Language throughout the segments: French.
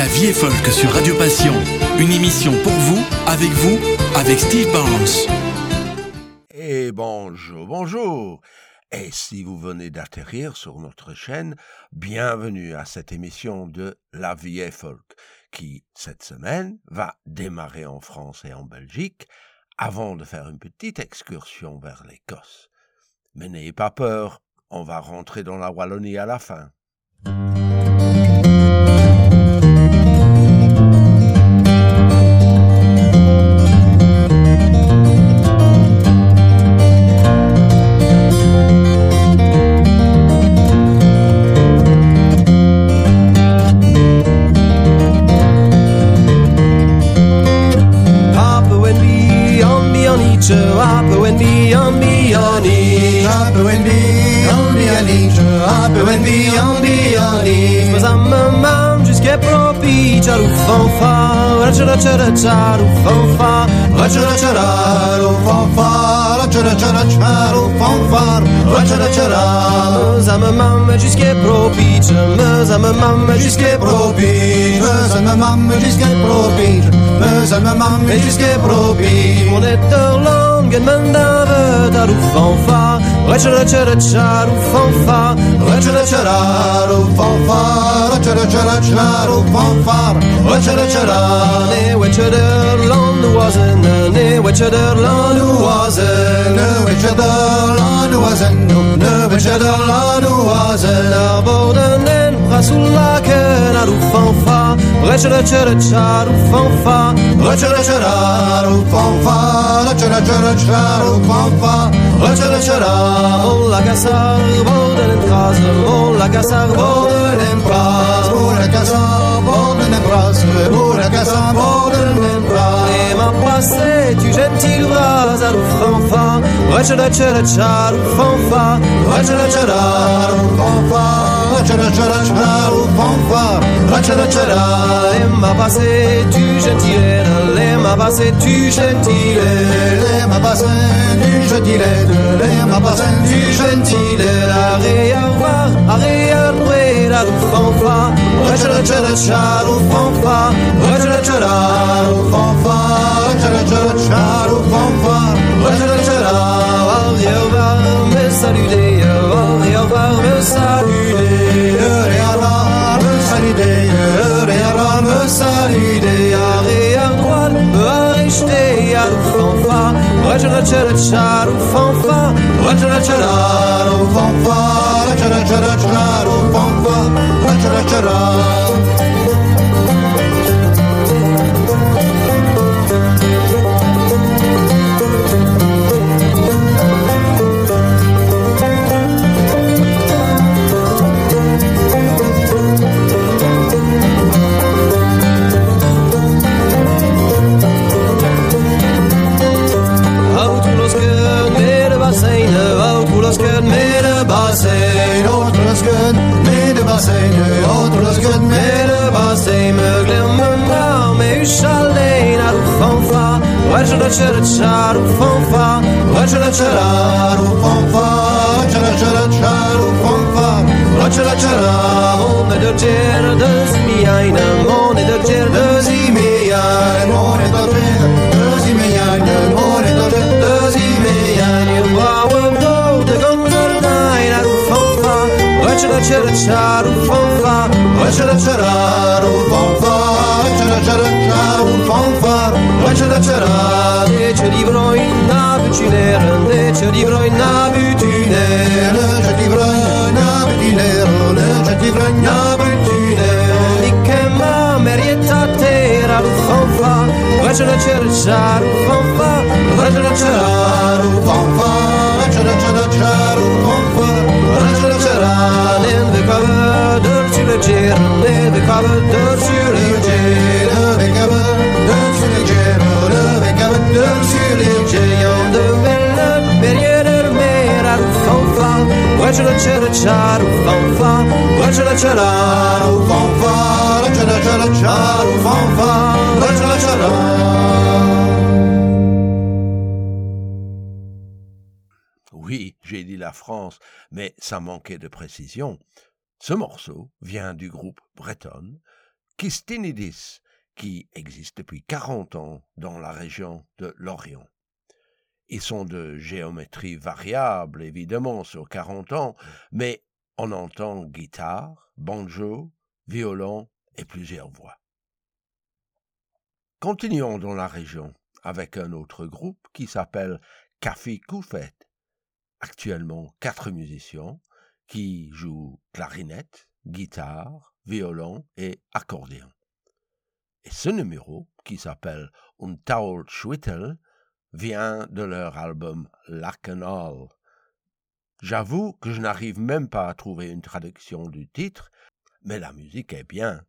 La vie est folk sur Radio Passion. Une émission pour vous, avec vous, avec Steve Barnes. Et bonjour, bonjour. Et si vous venez d'atterrir sur notre chaîne, bienvenue à cette émission de La vie est folk, qui, cette semaine, va démarrer en France et en Belgique, avant de faire une petite excursion vers l'Écosse. Mais n'ayez pas peur, on va rentrer dans la Wallonie à la fin. chara chara charu fanfar la chara chara fanfar la chara chara charu fanfar la chara chara za me mamy wszystkie probicze my za me mamy wszystkie probicze my za me mamy wszystkie probicze my za me mamy wszystkie probicze on est dans l'angle mandave taru fanfar Racharacharu fanfare, racharacharu fanfare, racharacharu fanfare, racharacharane, Wetchaderland was an ne, Wetchaderland was an, ne, Wetchaderland was an, ne, Wetchaderland was an, Aborden en Brasulaken, Aruf Racharacharupanfa, Racharachararupanfa, Racharacharacharupanfa, Racharachara, Olakasar, Boden and Kaza, Olakasar, Boden and Pras, Burakasa, Boden and Pras, Burakasa, Boden and Pras. Passé tu gentil bras aru fanfa. Rechere chere charu fanfa. Rechere cheraru fanfa. Rechere chere charu fanfa. Rechere chera et ma passé tu gentil le ma passé tu gentil le ma passé tu le ma passé tu gentil arrêt voir arrêt la fanfa. Rechere chere charu fanfa rechere fanfa, waar je dat je raar op fanfa, waar je dat je dat jaar op fanfa, waar je dat je raar, mon de ger de zmiaina, mon de ger de zmiaina, mon de ger de zmiaina, mon de ger de zmiaina, wow, wow, de gonzer naina, C'era c'era un fanfare, c'era c'era c'era un fanfare, poi c'era c'era e c'è libro in navicinere, e c'è libro in navicinere, c'è libro in navicinere, c'è libro in navicinere, di che mamerietta terra un fanfare, poi c'era c'era un fanfare, poi c'era c'era un fanfare, c'era c'era c'era un fanfare, poi c'era c'era nel decorre. Oui, j'ai dit la France, mais ça manquait de précision. Ce morceau vient du groupe Breton, Kistinidis, qui existe depuis 40 ans dans la région de l'Orient. Ils sont de géométrie variable, évidemment, sur 40 ans, mais on entend guitare, banjo, violon et plusieurs voix. Continuons dans la région avec un autre groupe qui s'appelle Café Koufet. Actuellement quatre musiciens qui joue clarinette, guitare, violon et accordéon. Et ce numéro, qui s'appelle Un Taul Schwittel, vient de leur album Lackenall. J'avoue que je n'arrive même pas à trouver une traduction du titre, mais la musique est bien.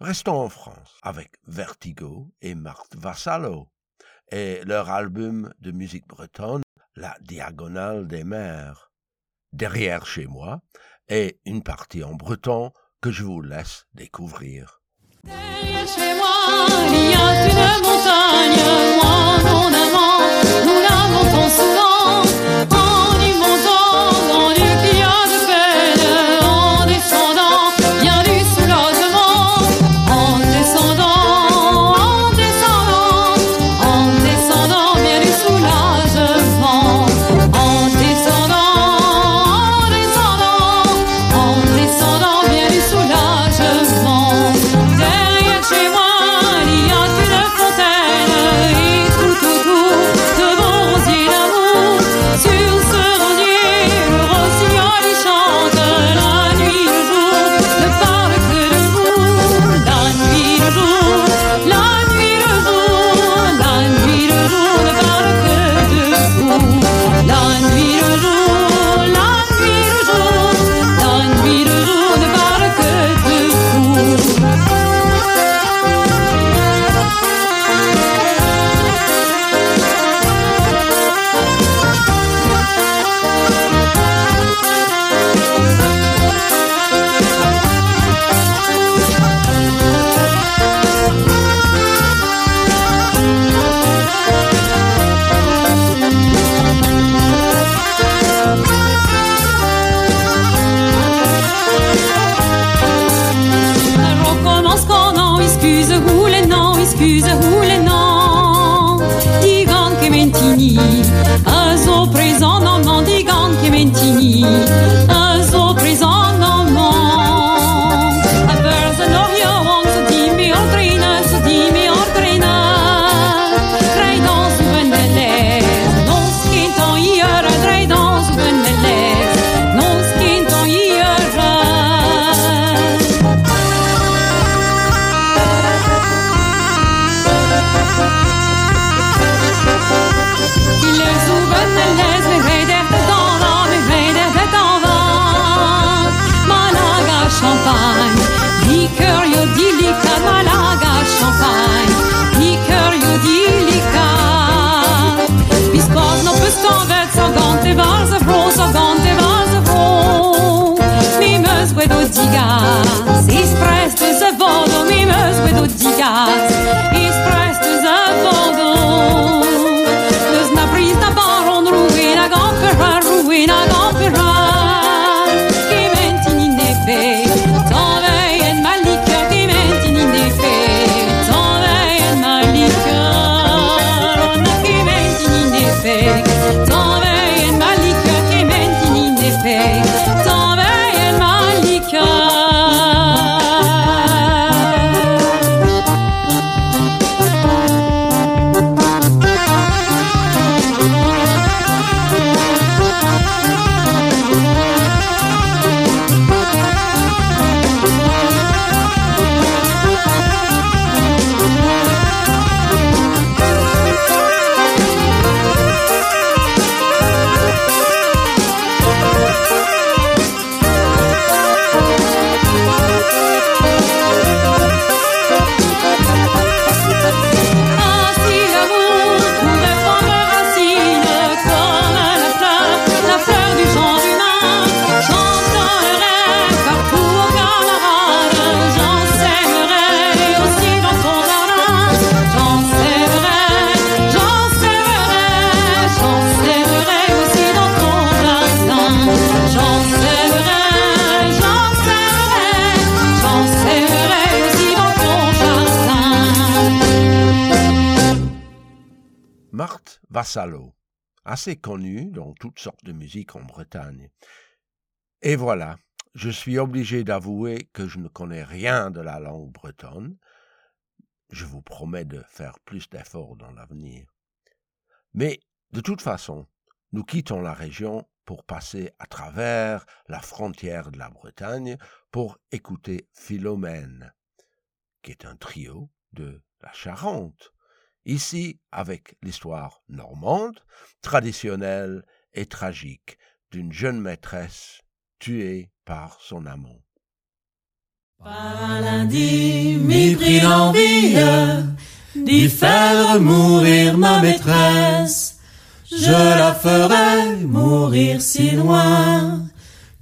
Restons en France avec Vertigo et Marthe Vassallo et leur album de musique bretonne La Diagonale des Mers. Derrière chez moi est une partie en breton que je vous laisse découvrir. が Assez connu dans toutes sortes de musiques en Bretagne. Et voilà, je suis obligé d'avouer que je ne connais rien de la langue bretonne. Je vous promets de faire plus d'efforts dans l'avenir. Mais de toute façon, nous quittons la région pour passer à travers la frontière de la Bretagne pour écouter Philomène, qui est un trio de la Charente ici avec l'histoire normande, traditionnelle et tragique d'une jeune maîtresse tuée par son amant. Par un lundi, m'y prit l'envie d'y faire mourir ma maîtresse. Je la ferai mourir si loin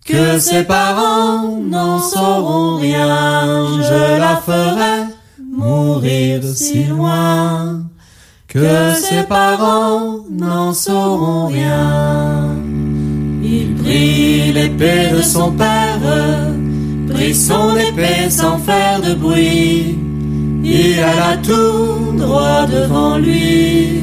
que ses parents n'en sauront rien. Je la ferai mourir si loin que ses parents n'en sauront rien. Il prit l'épée de son père, prit son épée sans faire de bruit. Il alla tout droit devant lui,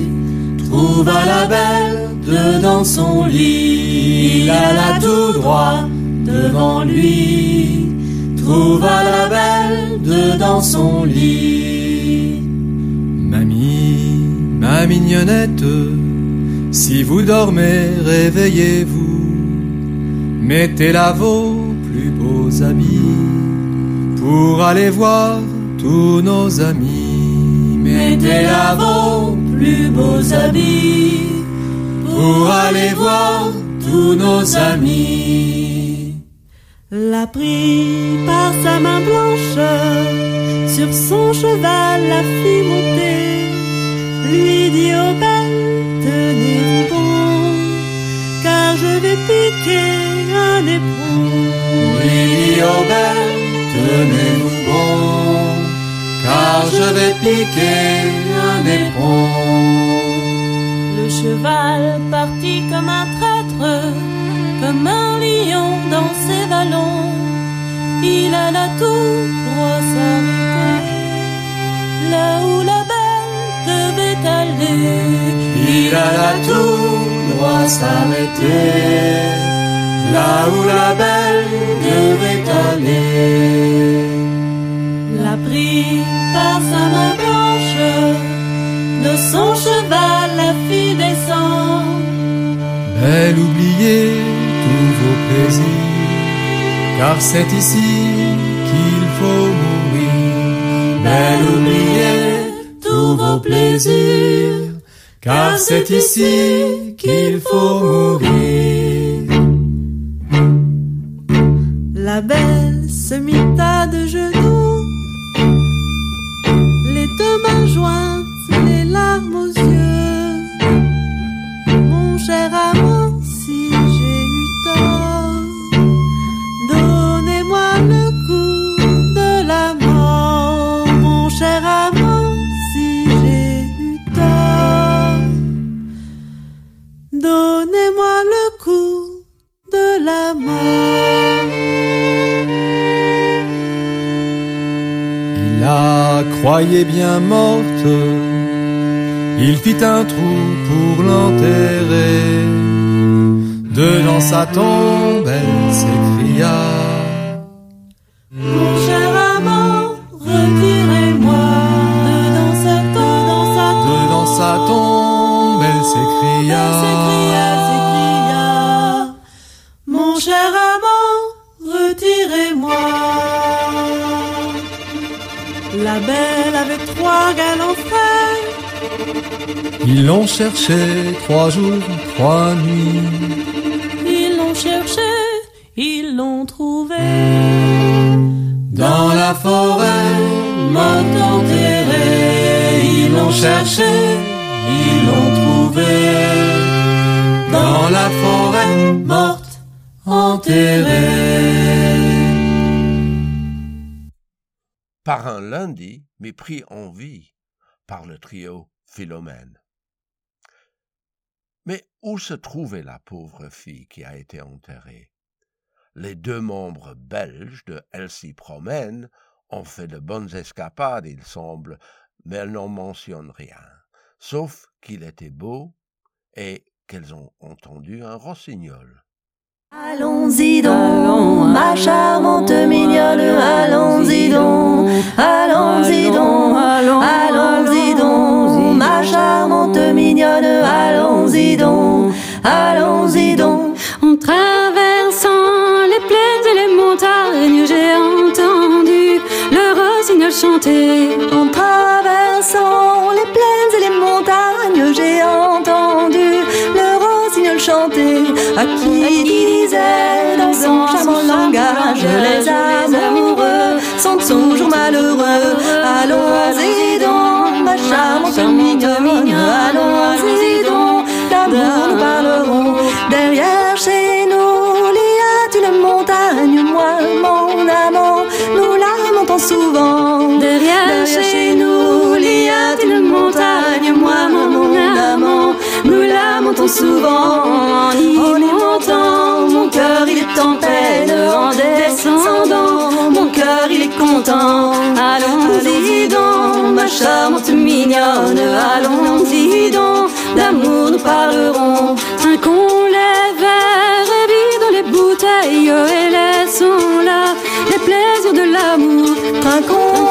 trouva la belle dedans son lit. Il alla tout droit devant lui, trouva la belle dedans son lit. Mignonnette, si vous dormez, réveillez-vous. Mettez là vos plus beaux habits pour aller voir tous nos amis. Mettez là vos plus beaux habits pour aller voir tous nos amis. La prit par sa main blanche, sur son cheval la fit monter, lui dit aux belles, tenez-vous bon, car je vais piquer un éperon. Lui dit belles, tenez-vous bon, car je vais piquer un éperon. Le cheval partit comme un traître, comme un lion dans ses vallons. Il alla tout droit s'arrêter, là où la devait aller. Il alla tout droit s'arrêter, là où la belle devait aller. La prit par sa main blanche, de son cheval la fit descendre. Belle, oubliez tous vos plaisirs, car c'est ici qu'il faut mourir. Belle, oubliez tous vos plaisirs, car c'est ici qu'il faut mourir. La belle se mit à de genoux, les deux mains jointes, les larmes. Fit un trou pour l'enterrer. Dedans sa tombe, cherché trois jours, trois nuits. Ils l'ont cherché, ils l'ont trouvé. dans la forêt, morte enterrée. Ils l'ont cherché, ils l'ont trouvé. Dans la forêt, morte enterrée. Par un lundi, mépris en vie par le trio Philomène. Mais où se trouvait la pauvre fille qui a été enterrée? Les deux membres belges de Elsie Promène ont fait de bonnes escapades, il semble, mais elles n'en mentionnent rien, sauf qu'il était beau et qu'elles ont entendu un rossignol. Allons-y donc, ma charmante mignonne, allons-y donc, allons-y donc, allons-y donc, ma charmante mignonne, allons-y donc, allons-y donc. En traversant les plaines et les montagnes, j'ai entendu le rossignol chanter. À qui il disait dans son charmant langage. les amoureux sont toujours malheureux. Allons-y donc, ma charmante mignonne, allons-y donc, d'amour nous parlerons. Derrière chez nous, il y a une montagne, moi, mon amant, nous la montons souvent. Derrière chez nous, il y a une montagne, moi, mon amant, nous la montons souvent. En charmante mignonne, allons-y donc, d'amour nous parlerons. Trinquons les verres et vidons les bouteilles et laissons là les plaisirs de l'amour. Trinquons les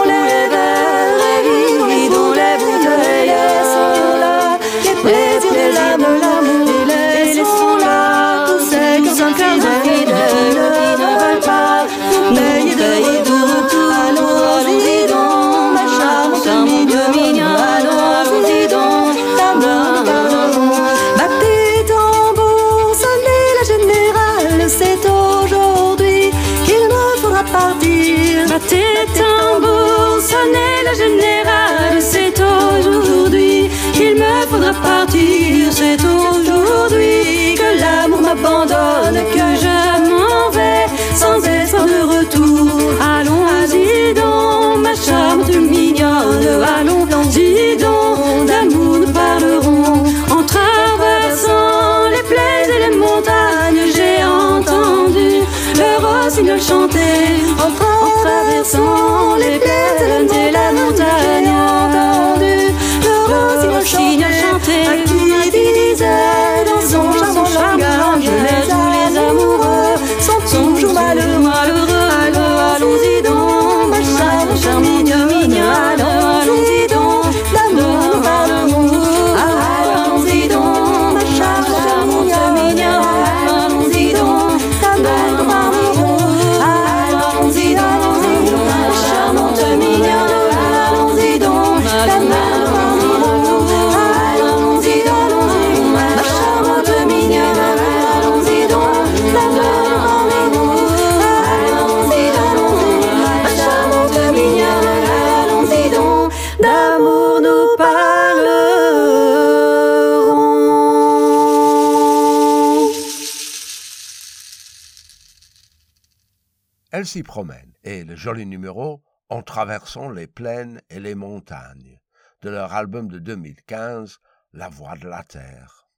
s'y promène, et le joli numéro En traversant les plaines et les montagnes, de leur album de 2015, La Voix de la Terre.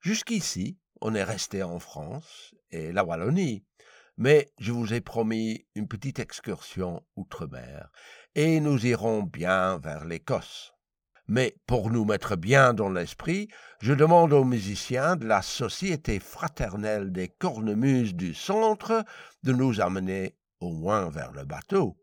Jusqu'ici, on est resté en France et la Wallonie, mais je vous ai promis une petite excursion outre-mer, et nous irons bien vers l'Écosse. Mais pour nous mettre bien dans l'esprit, je demande aux musiciens de la Société fraternelle des cornemuses du centre de nous amener au moins vers le bateau.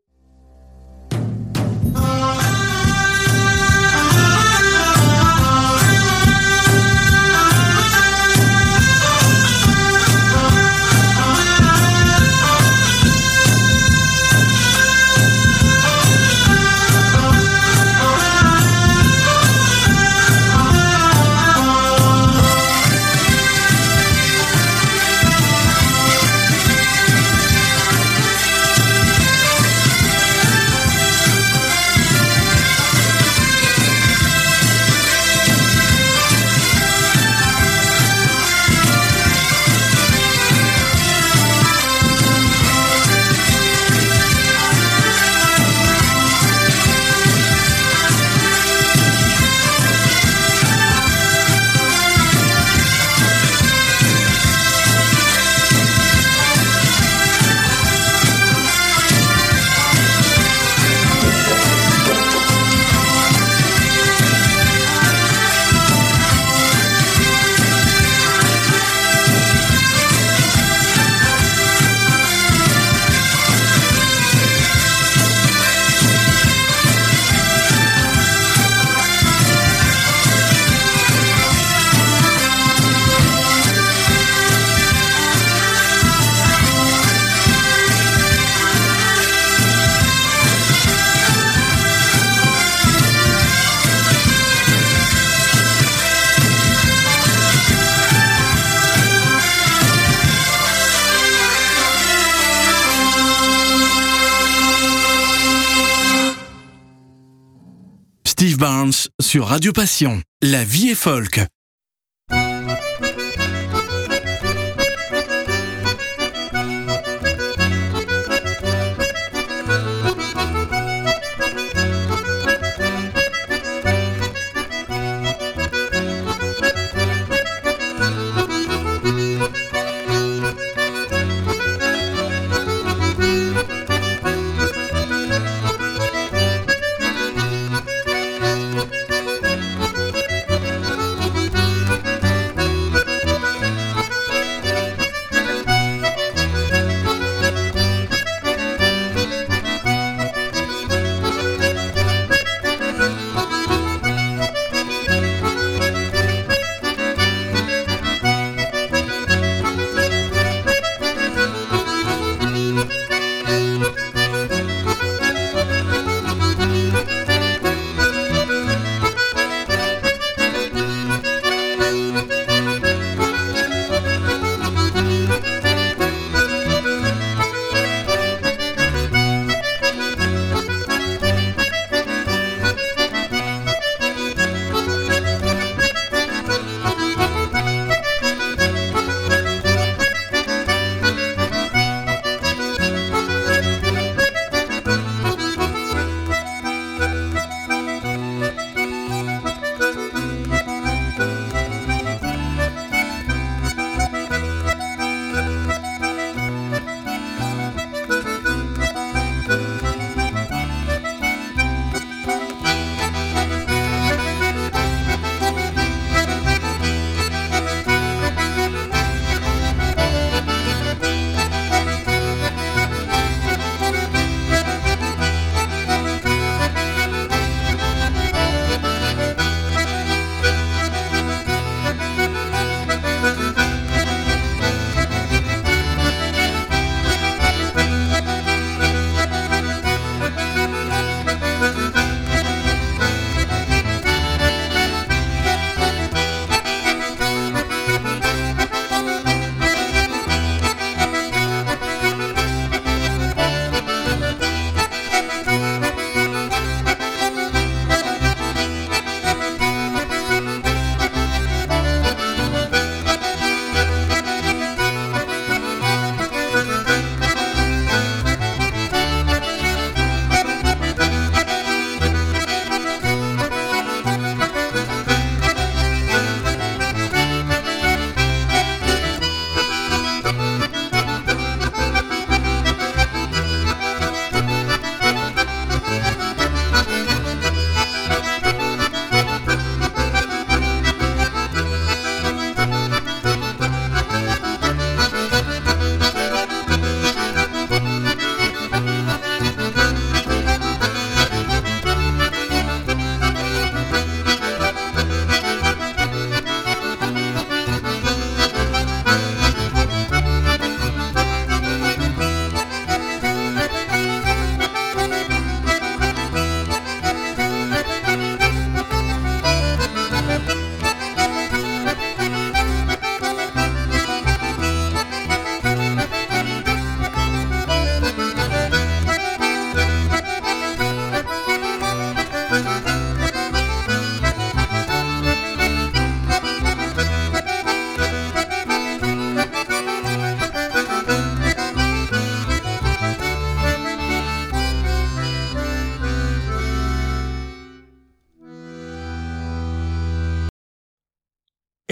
Radio Passion. La vie est folk.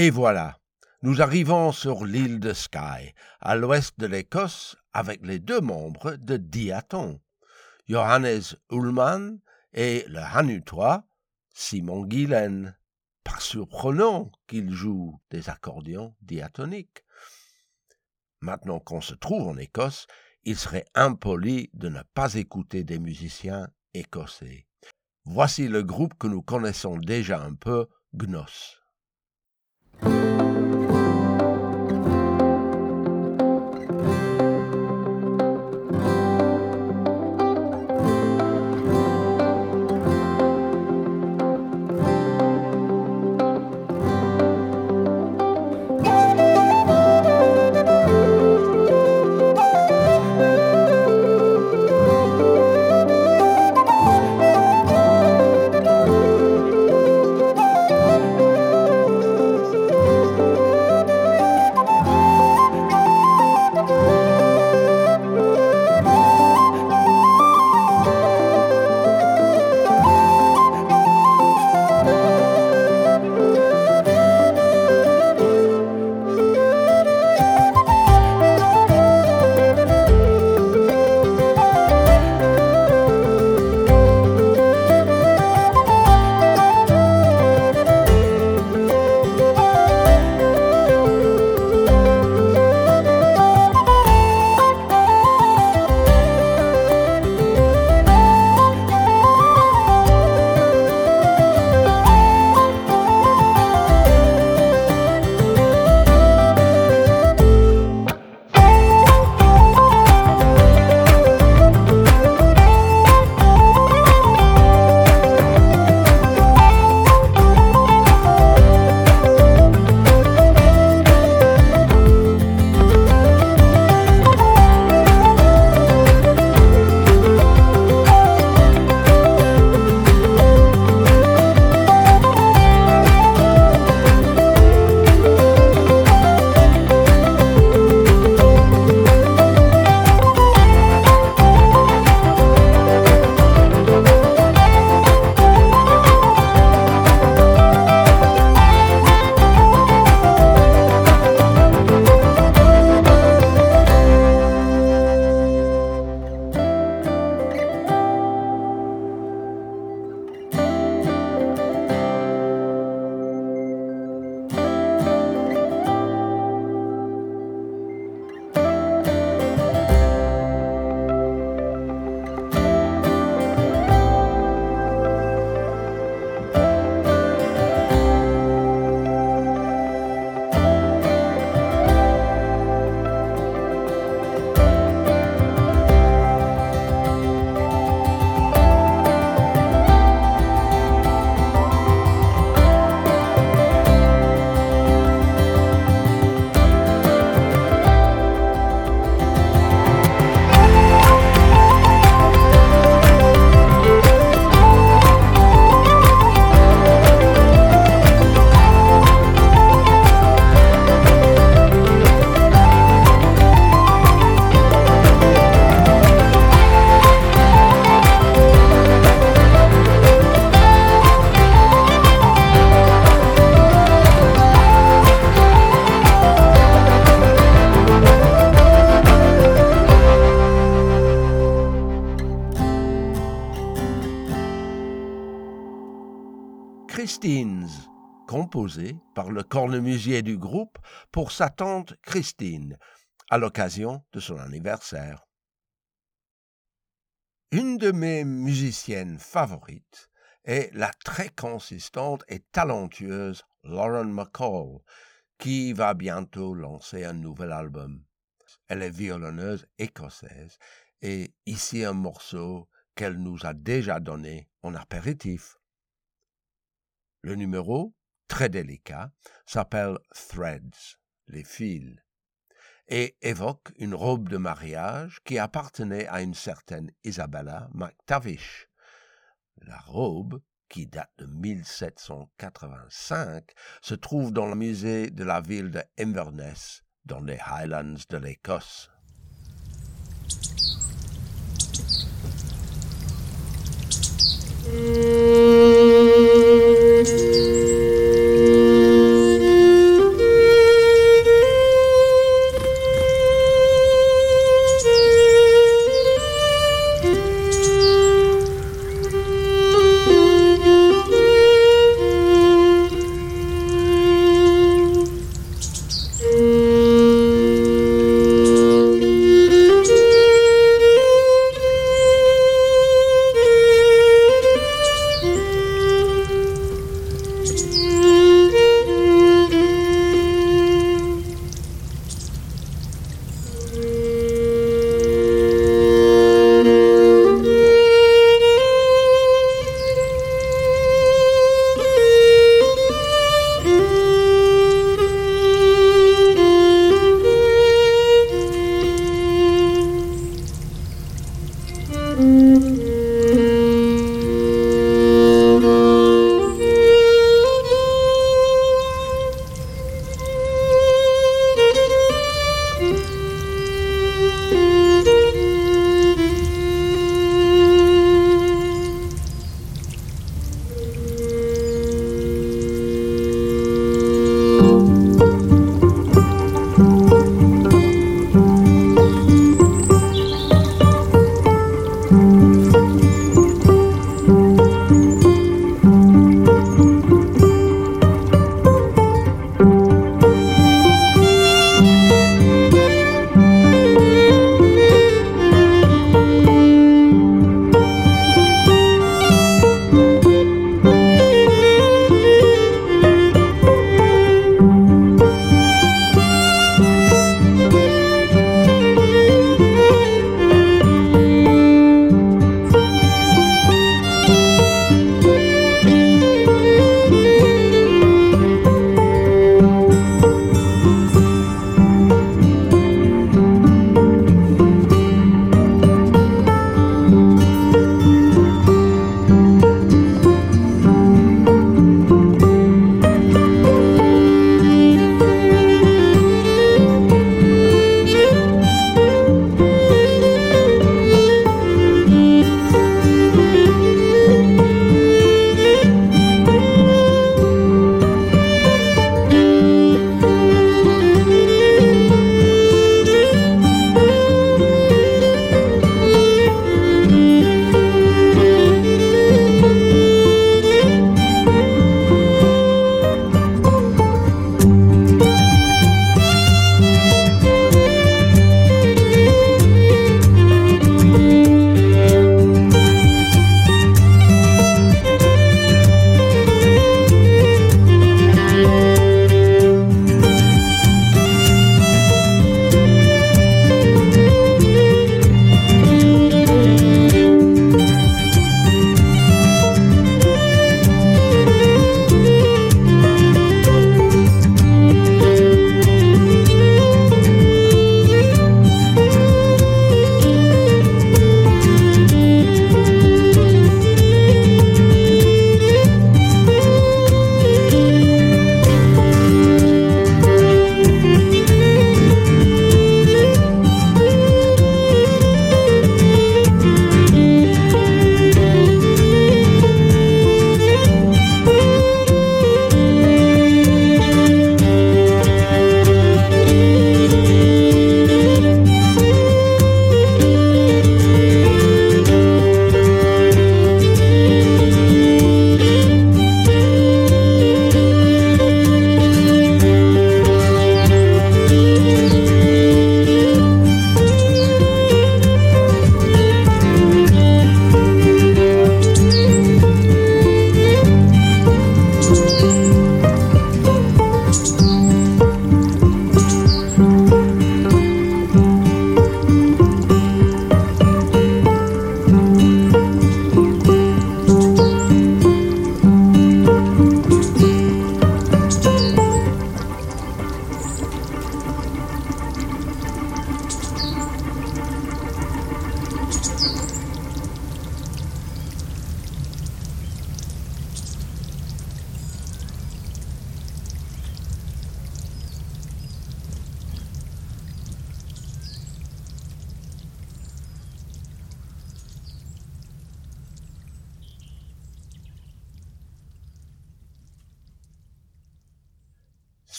Et voilà, nous arrivons sur l'île de Skye, à l'ouest de l'Écosse, avec les deux membres de Diaton, Johannes Ullmann et le Hanutois Simon Guilen. Pas surprenant qu'il joue des accordions diatoniques. Maintenant qu'on se trouve en Écosse, il serait impoli de ne pas écouter des musiciens écossais. Voici le groupe que nous connaissons déjà un peu, Gnos. Thank you. Du groupe pour sa tante Christine, à l'occasion de son anniversaire. Une de mes musiciennes favorites est la très consistante et talentueuse Lauren McCall, qui va bientôt lancer un nouvel album. Elle est violonneuse écossaise et ici un morceau qu'elle nous a déjà donné en apéritif. Le numéro, très délicat, s'appelle Threads, les fils, et évoque une robe de mariage qui appartenait à une certaine Isabella MacTavish. La robe, qui date de 1785, se trouve dans le musée de la ville de Inverness, dans les Highlands de l'Écosse.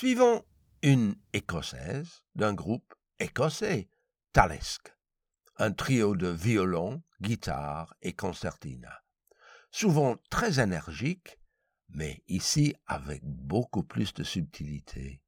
Suivons une écossaise d'un groupe écossais, Talisk, un trio de violon, guitare et concertina, souvent très énergique, mais ici avec beaucoup plus de subtilité.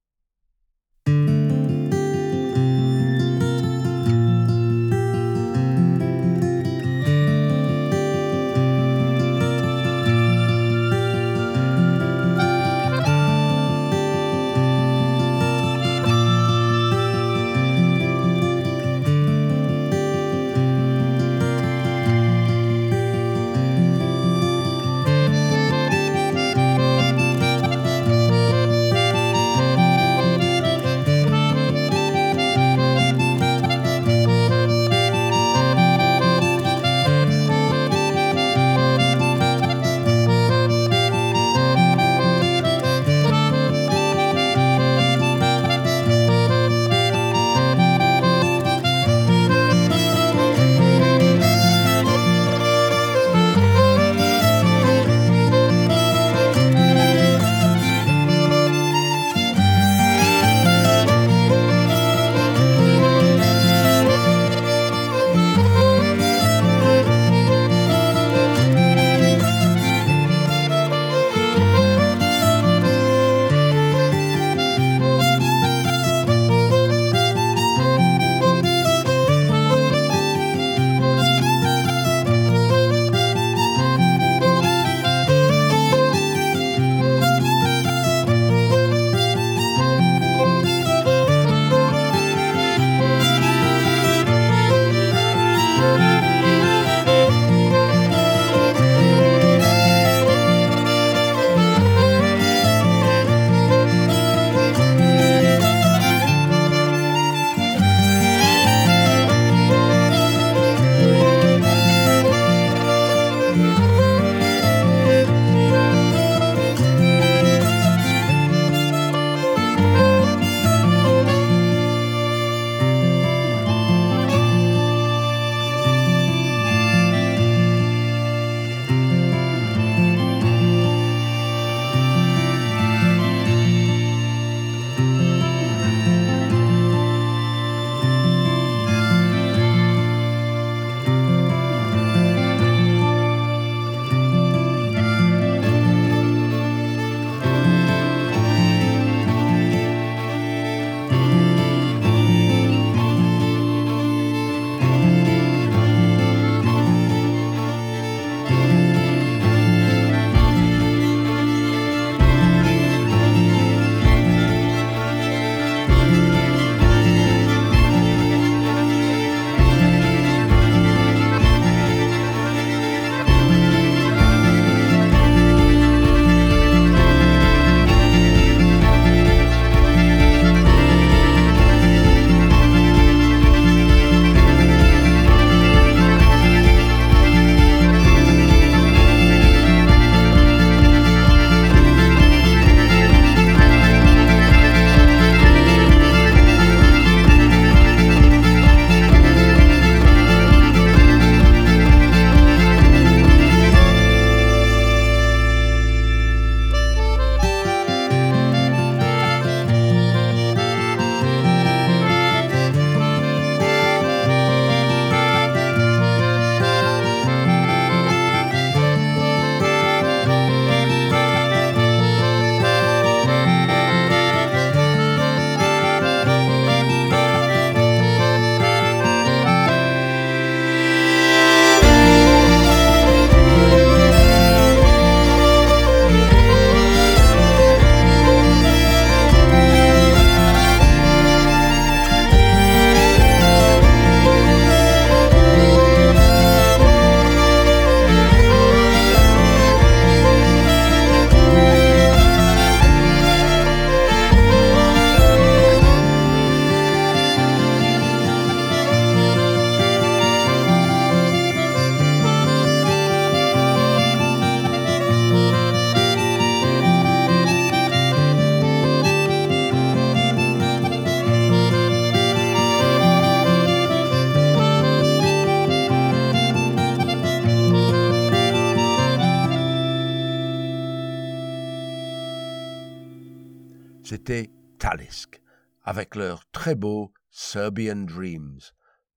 C'était Talisk, avec leur très beau Serbian Dreams,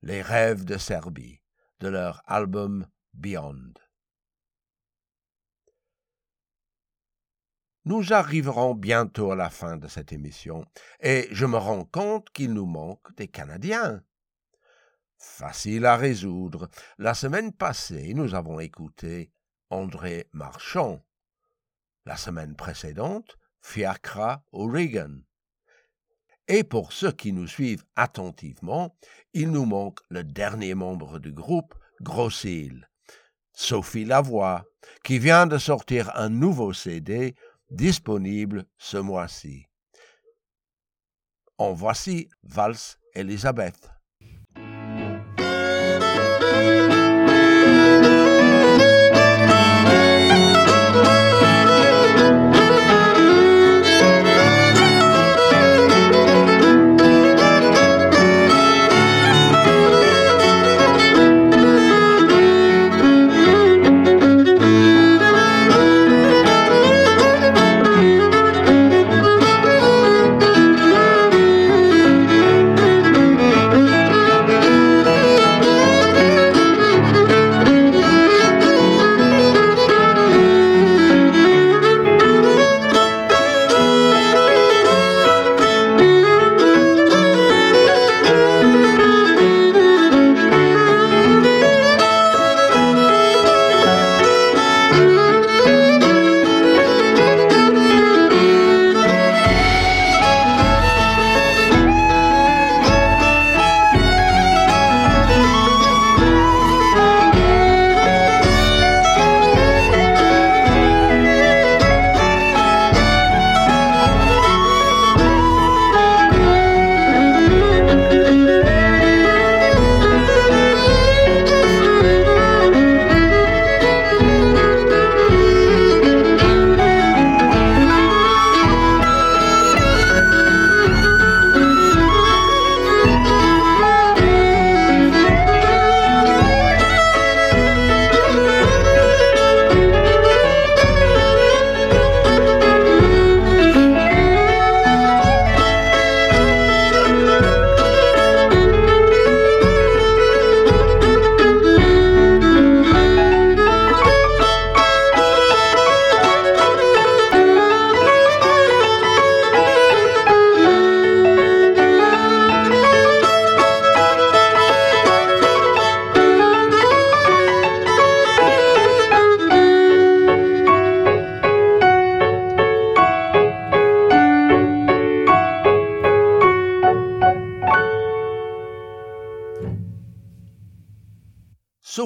les rêves de Serbie, de leur album Beyond. Nous arriverons bientôt à la fin de cette émission et je me rends compte qu'il nous manque des Canadiens. Facile à résoudre. La semaine passée, nous avons écouté André Marchand. La semaine précédente, Fiacra O'Regan. Et pour ceux qui nous suivent attentivement, il nous manque le dernier membre du groupe, Grossil, Sophie Lavoie, qui vient de sortir un nouveau CD disponible ce mois-ci. En voici Valse Elisabeth.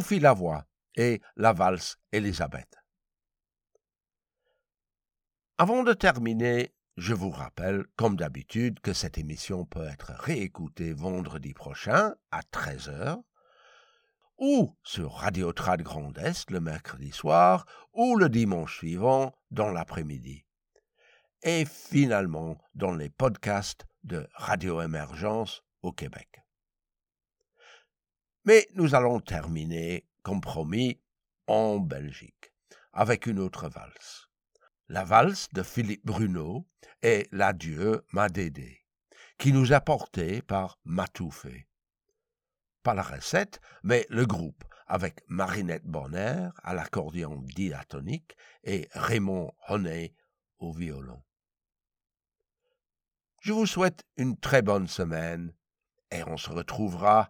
Sophie et la valse Elisabeth. Avant de terminer, je vous rappelle, comme d'habitude, que cette émission peut être réécoutée vendredi prochain à 13h, ou sur Radio Trad Grand Est le mercredi soir, ou le dimanche suivant dans l'après-midi. Et finalement dans les podcasts de Radio Émergence au Québec. Mais nous allons terminer, comme promis, en Belgique, avec une autre valse. La valse de Philippe Bruno et l'adieu Madédé, qui nous est portée par Matoufé. Pas la recette, mais le groupe, avec Marinette Bonner à l'accordion diatonique et Raymond Honnet au violon. Je vous souhaite une très bonne semaine et on se retrouvera